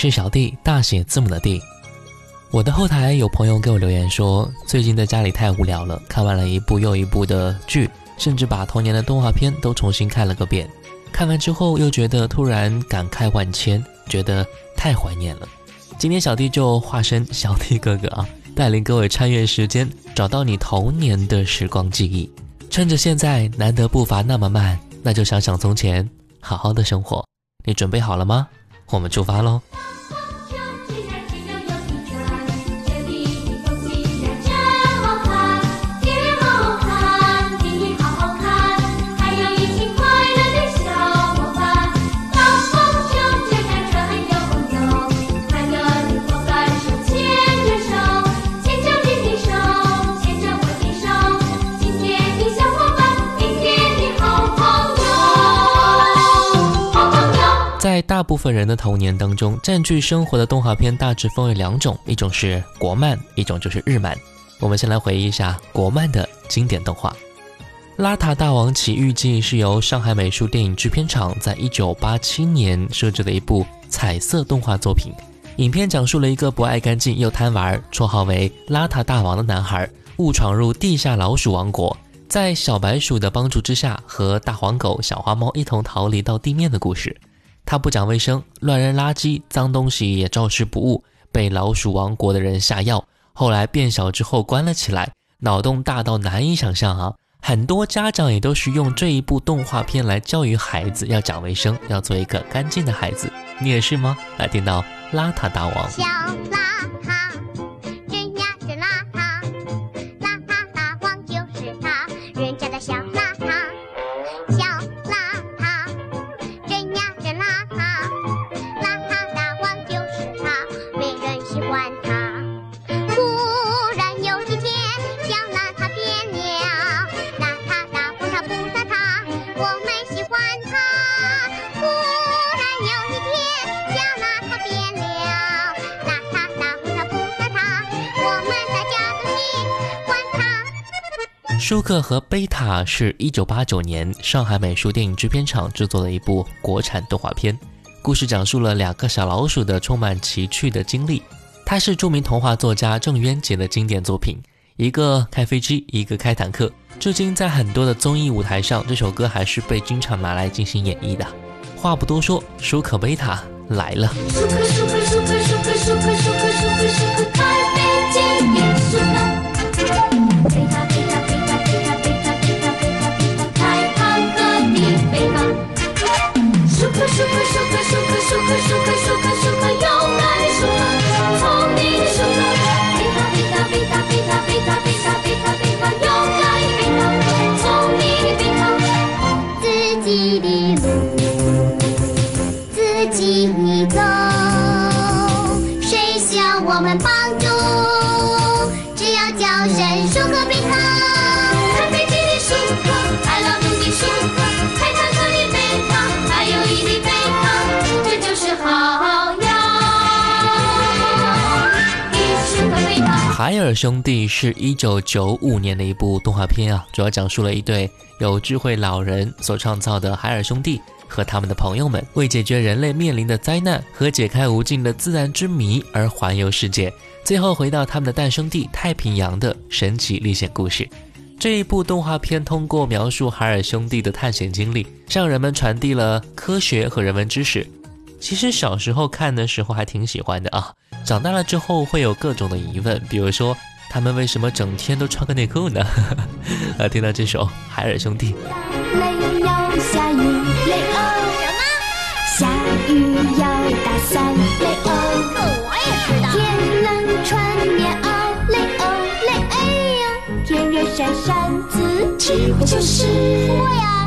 是小弟，大写字母的弟。我的后台有朋友给我留言说，最近在家里太无聊了，看完了一部又一部的剧，甚至把童年的动画片都重新看了个遍。看完之后又觉得突然感慨万千，觉得太怀念了。今天小弟就化身 小弟哥哥啊，带领各位穿越时间，找到你童年的时光记忆。趁着现在难得步伐那么慢，那就想想从前，好好的生活。你准备好了吗？我们出发喽！大部分人的童年当中，占据生活的动画片大致分为两种，一种是国漫，一种就是日漫。我们先来回忆一下国漫的经典动画，《邋遢大王奇遇记》是由上海美术电影制片厂在一九八七年设置的一部彩色动画作品。影片讲述了一个不爱干净又贪玩，绰号为“邋遢大王”的男孩，误闯入地下老鼠王国，在小白鼠的帮助之下，和大黄狗、小花猫一同逃离到地面的故事。他不讲卫生，乱扔垃圾，脏东西也照吃不误，被老鼠王国的人下药。后来变小之后关了起来，脑洞大到难以想象啊！很多家长也都是用这一部动画片来教育孩子要讲卫生，要做一个干净的孩子。你也是吗？来听到邋遢大王。小邋遢，舒克和贝塔是一九八九年上海美术电影制片厂制作的一部国产动画片，故事讲述了两个小老鼠的充满奇趣的经历。它是著名童话作家郑渊洁的经典作品，一个开飞机，一个开坦克。至今在很多的综艺舞台上，这首歌还是被经常拿来进行演绎的。话不多说，舒克贝塔来了。舒克舒克舒克舒克舒克舒克舒克舒克开海尔兄弟是一九九五年的一部动画片啊，主要讲述了一对有智慧老人所创造的海尔兄弟和他们的朋友们，为解决人类面临的灾难和解开无尽的自然之谜而环游世界，最后回到他们的诞生地太平洋的神奇历险故事。这一部动画片通过描述海尔兄弟的探险经历，向人们传递了科学和人文知识。其实小时候看的时候还挺喜欢的啊，长大了之后会有各种的疑问，比如说他们为什么整天都穿个内裤呢？呃，听到这首《海尔兄弟》，雷要下雨，雷欧什么？下雨要打伞，雷欧这我也知道。天冷穿棉袄，雷欧雷哎呦，天热扇扇子，机会就是说呀，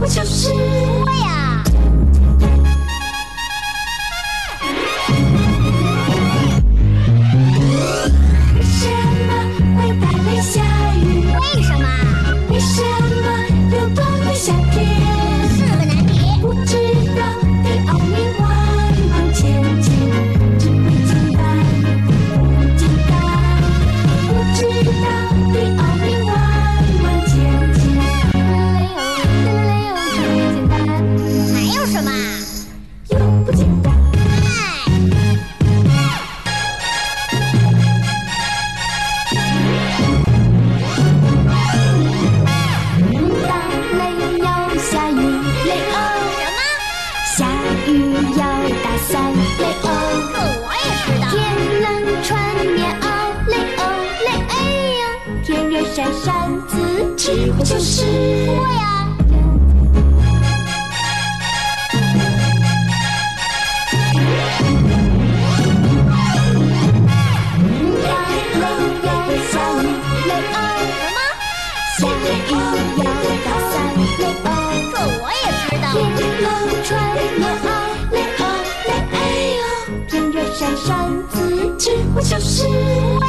我就是说呀 us.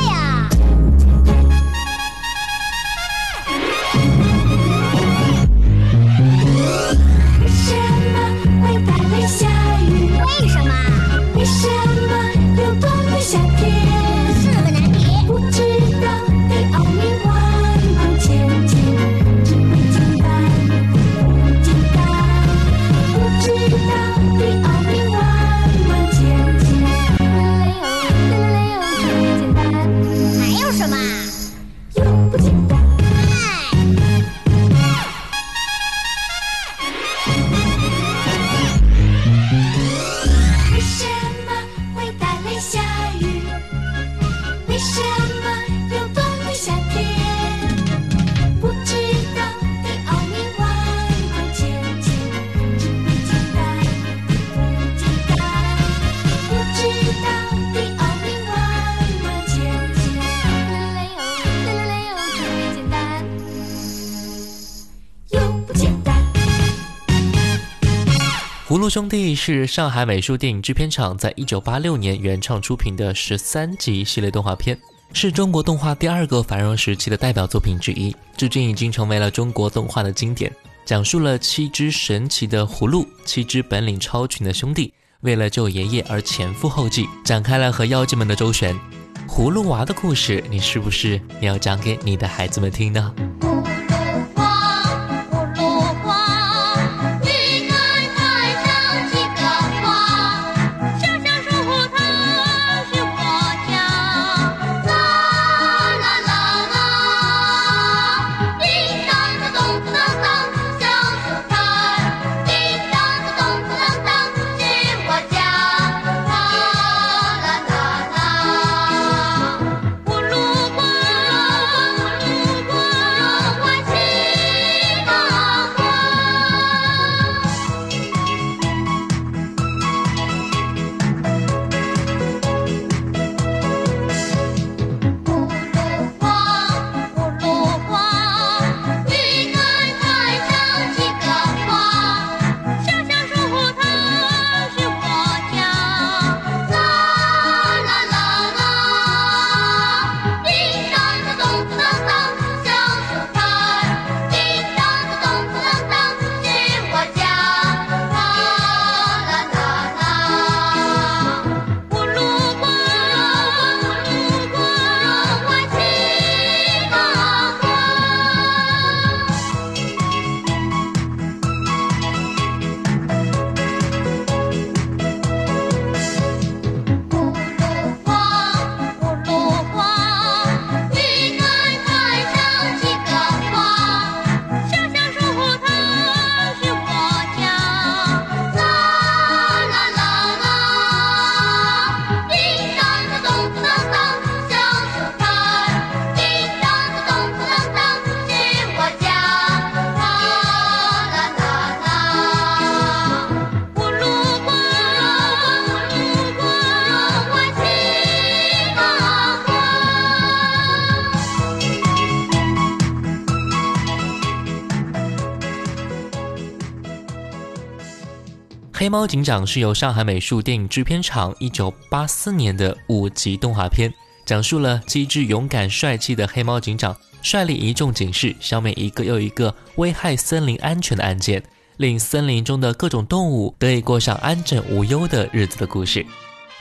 葫芦兄弟是上海美术电影制片厂在一九八六年原创出品的十三集系列动画片，是中国动画第二个繁荣时期的代表作品之一，至今已经成为了中国动画的经典。讲述了七只神奇的葫芦，七只本领超群的兄弟，为了救爷爷而前赴后继，展开了和妖精们的周旋。葫芦娃的故事，你是不是也要讲给你的孩子们听呢？黑猫警长是由上海美术电影制片厂一九八四年的五集动画片，讲述了机智、勇敢、帅气的黑猫警长率领一众警士消灭一个又一个危害森林安全的案件，令森林中的各种动物得以过上安枕无忧的日子的故事。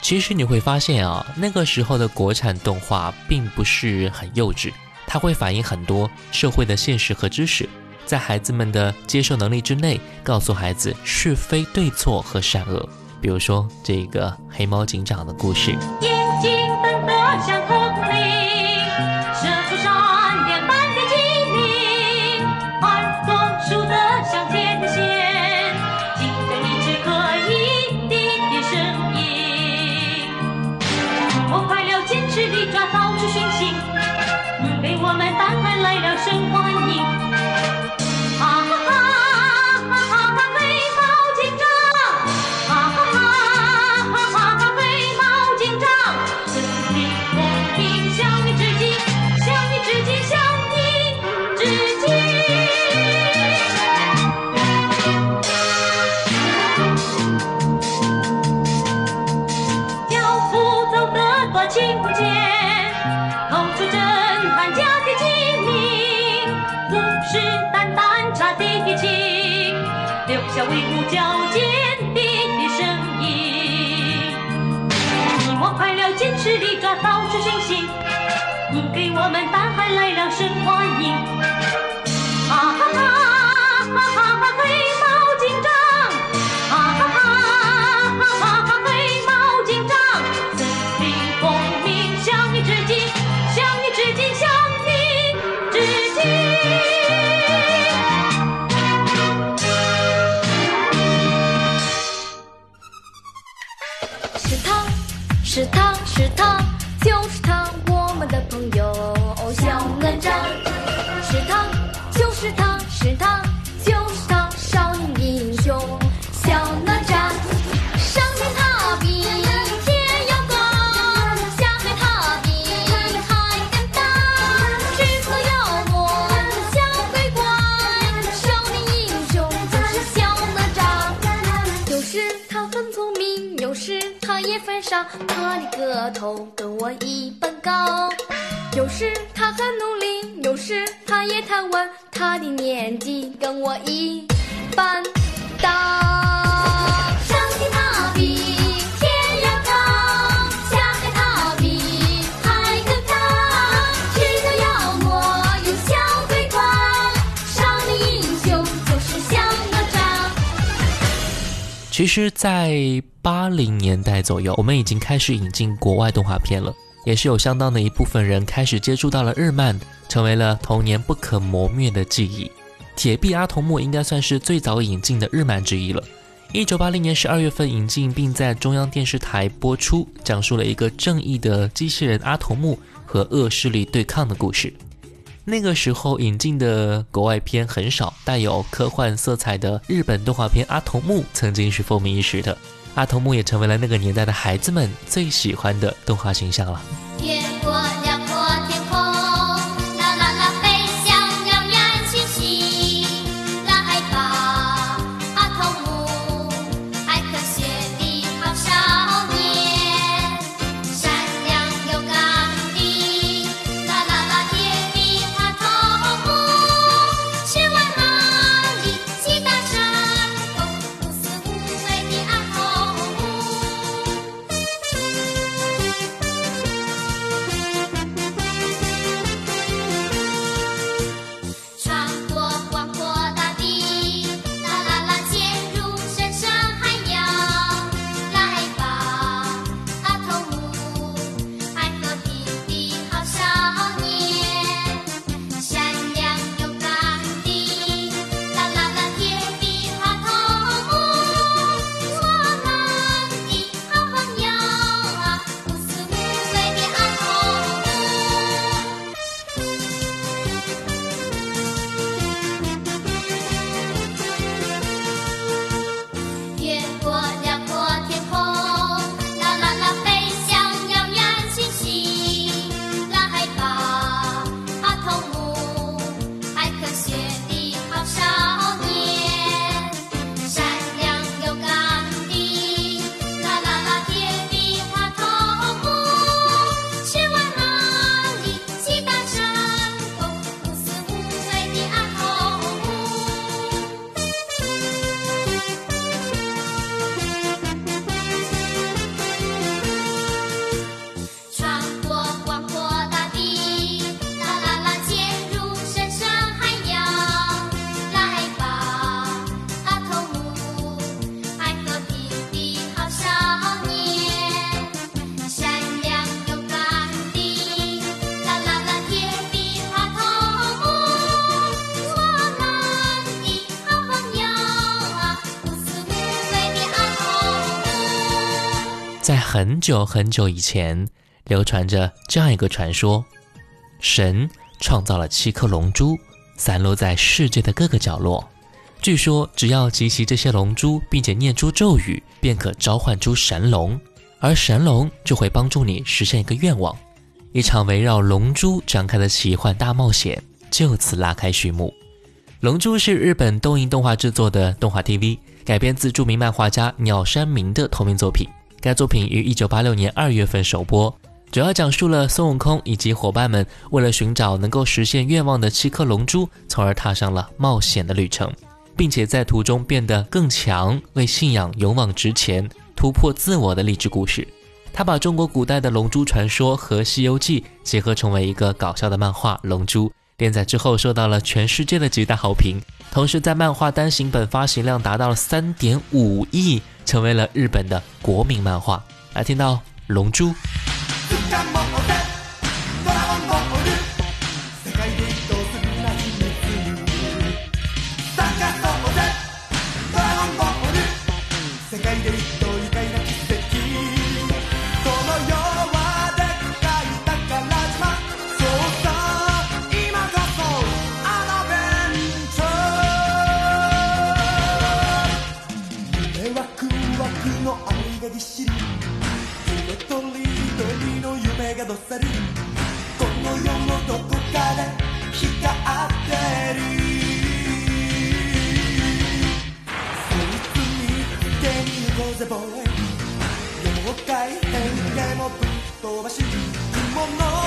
其实你会发现啊，那个时候的国产动画并不是很幼稚，它会反映很多社会的现实和知识，在孩子们的接受能力之内，告诉孩子是非对错和善恶。比如说这个黑猫警长的故事，抓到处寻衅，给我们大海来了声欢迎。啊哈哈哈哈哈！黑猫警长，啊哈哈哈哈哈！黑猫警长，森林公民向你致敬，向你致敬，向你致敬。是他，是他，是他，是他，是他，就是他，少年英雄小哪吒。上天他比，天要高；下海他比，海更大。制服妖魔，小鬼怪，少年英雄就是小哪吒。有时他很聪明，有时他也犯傻，他的个头跟我一般高。有时他很努力，有时他也贪玩，他的年纪跟我一般大上天他比天要高下海他比海更大制造妖魔勇小鬼怪少年英雄就是小哪吒其实在八零年代左右我们已经开始引进国外动画片了。也是有相当的一部分人开始接触到了日漫，成为了童年不可磨灭的记忆。铁臂阿童木应该算是最早引进的日漫之一了。一九八零年十二月份引进，并在中央电视台播出，讲述了一个正义的机器人阿童木和恶势力对抗的故事。那个时候引进的国外片很少，带有科幻色彩的日本动画片《阿童木》曾经是风靡一时的，阿童木也成为了那个年代的孩子们最喜欢的动画形象了。很久很久以前，流传着这样一个传说：神创造了七颗龙珠，散落在世界的各个角落。据说，只要集齐这些龙珠，并且念出咒语，便可召唤出神龙，而神龙就会帮助你实现一个愿望。一场围绕龙珠展开的奇幻大冒险就此拉开序幕。《龙珠》是日本东映动画制作的动画 TV，改编自著名漫画家鸟山明的同名作品。该作品于1986年2月份首播，主要讲述了孙悟空以及伙伴们为了寻找能够实现愿望的七颗龙珠，从而踏上了冒险的旅程，并且在途中变得更强，为信仰勇往直前、突破自我的励志故事。他把中国古代的龙珠传说和《西游记》结合成为一个搞笑的漫画《龙珠》，连载之后受到了全世界的极大好评。同时，在漫画单行本发行量达到了三点五亿，成为了日本的国民漫画。来听到《龙珠》。クワクの愛がぎっしり。色とりどりの夢がどっさり。この世のどこかで光ってる。そいつ見つけに行こうぜボーイ。妖怪変化もぶっ飛ばし雲の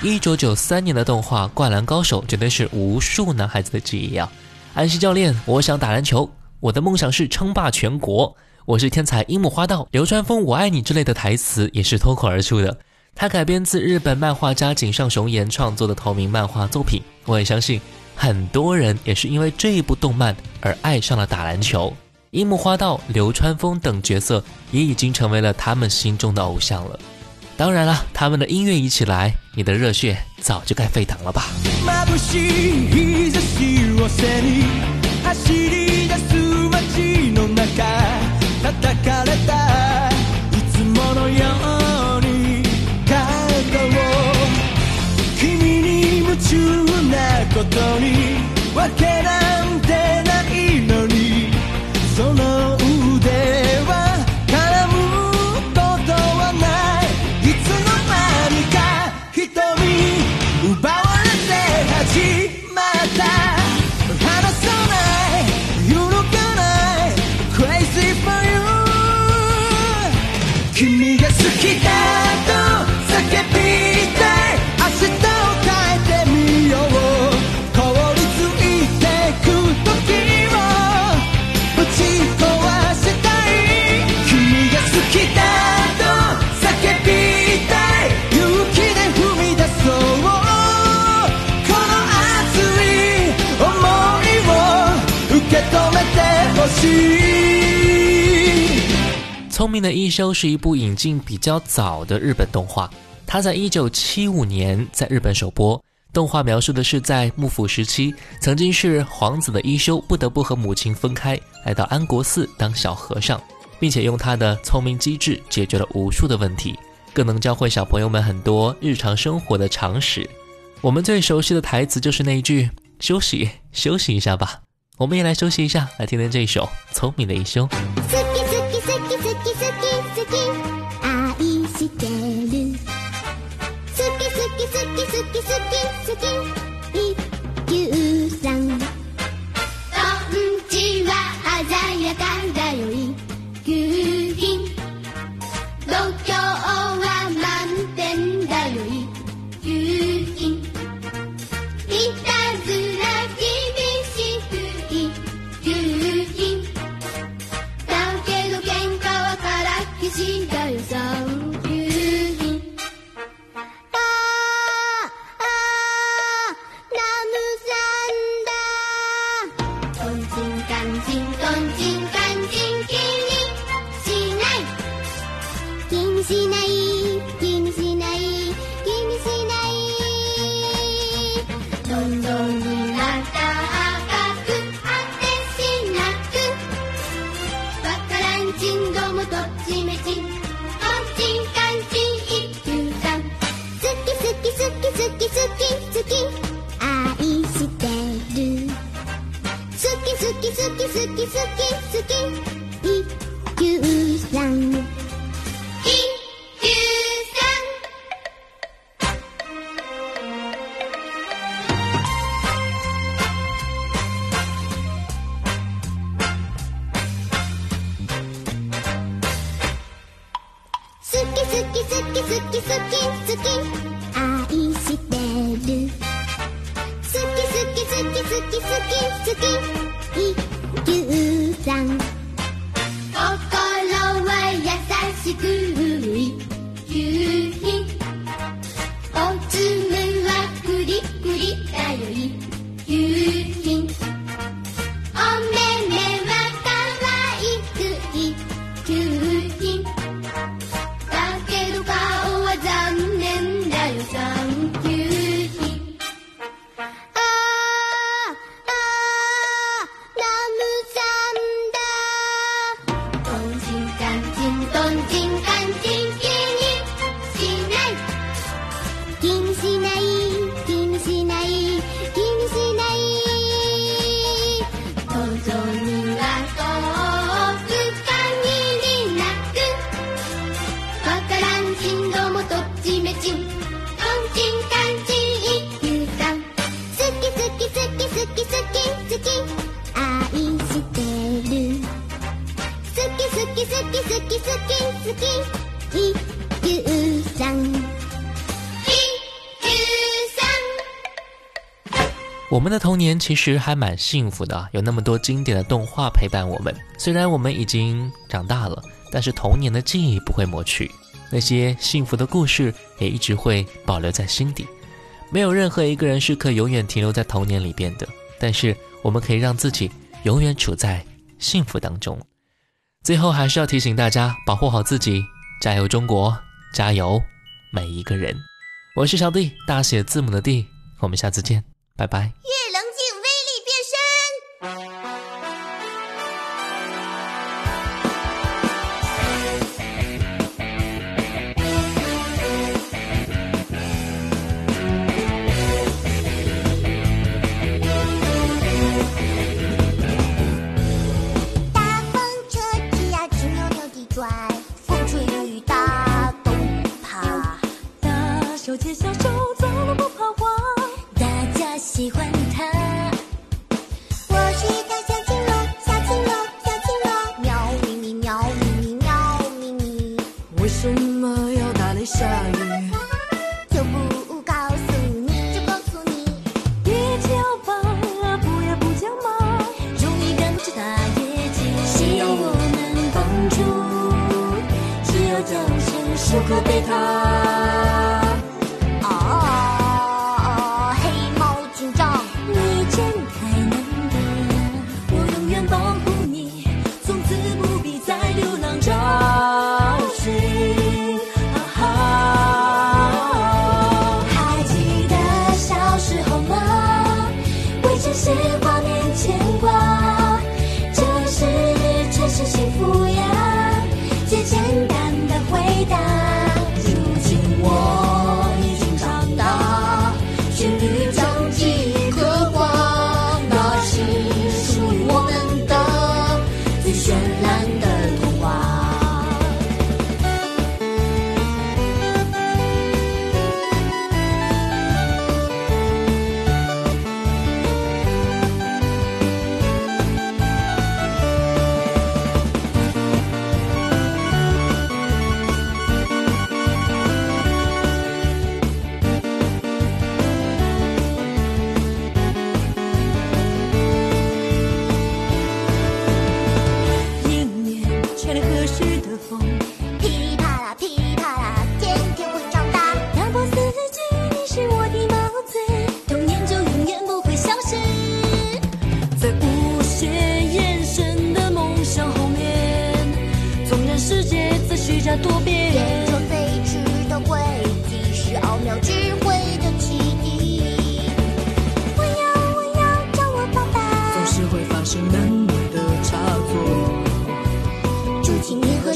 一九九三年的动画《灌篮高手》绝对是无数男孩子的记忆啊！安西教练，我想打篮球，我的梦想是称霸全国，我是天才樱木花道，流川枫我爱你之类的台词也是脱口而出的。它改编自日本漫画家井上雄彦创作的同名漫画作品，我也相信很多人也是因为这一部动漫而爱上了打篮球。樱木花道、流川枫等角色也已经成为了他们心中的偶像了。当然了，他们的音乐一起来，你的热血早就该沸腾了吧？てほしい聪明的一休是一部引进比较早的日本动画，它在一九七五年在日本首播。动画描述的是在幕府时期，曾经是皇子的一休不得不和母亲分开，来到安国寺当小和尚，并且用他的聪明机智解决了无数的问题，更能教会小朋友们很多日常生活的常识。我们最熟悉的台词就是那一句“休息，休息一下吧”。 我们也来休息一下，来听听这一首《聪明的一休》。好き好き好き好き好き好き愛してる好き好き好き好き好き好き dun dun. You. 其实还蛮幸福的有那么多经典的动画陪伴我们虽然我们已经长大了但是童年的记忆不会抹去。那些幸福的故事也一直会保留在心底。没有任何一个人是可以永远停留在童年里边的但是我们可以让自己永远处在幸福当中。最后还是要提醒大家保护好自己加油中国加油每一个人。我是小弟大写字母的 d 我们下次见拜拜。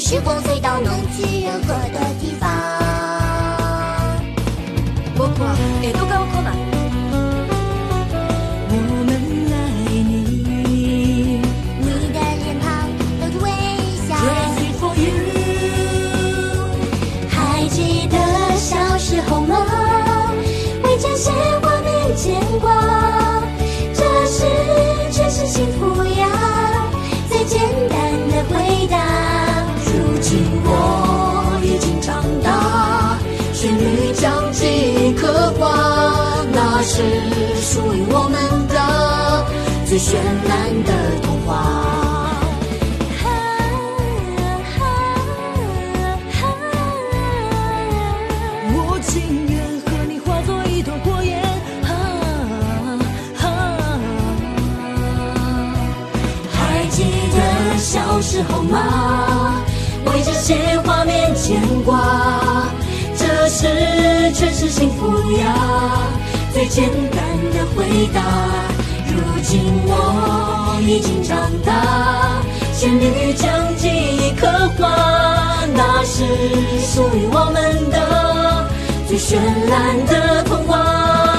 时光隧道能去任何的我们的最绚烂的童话。我情愿和你化作一团火焰。还记得小时候吗？为这些画面牵挂，这是全是幸福呀，最简单回答。如今我已经长大，旋律将记忆刻画，那是属于我们的最绚烂的童话。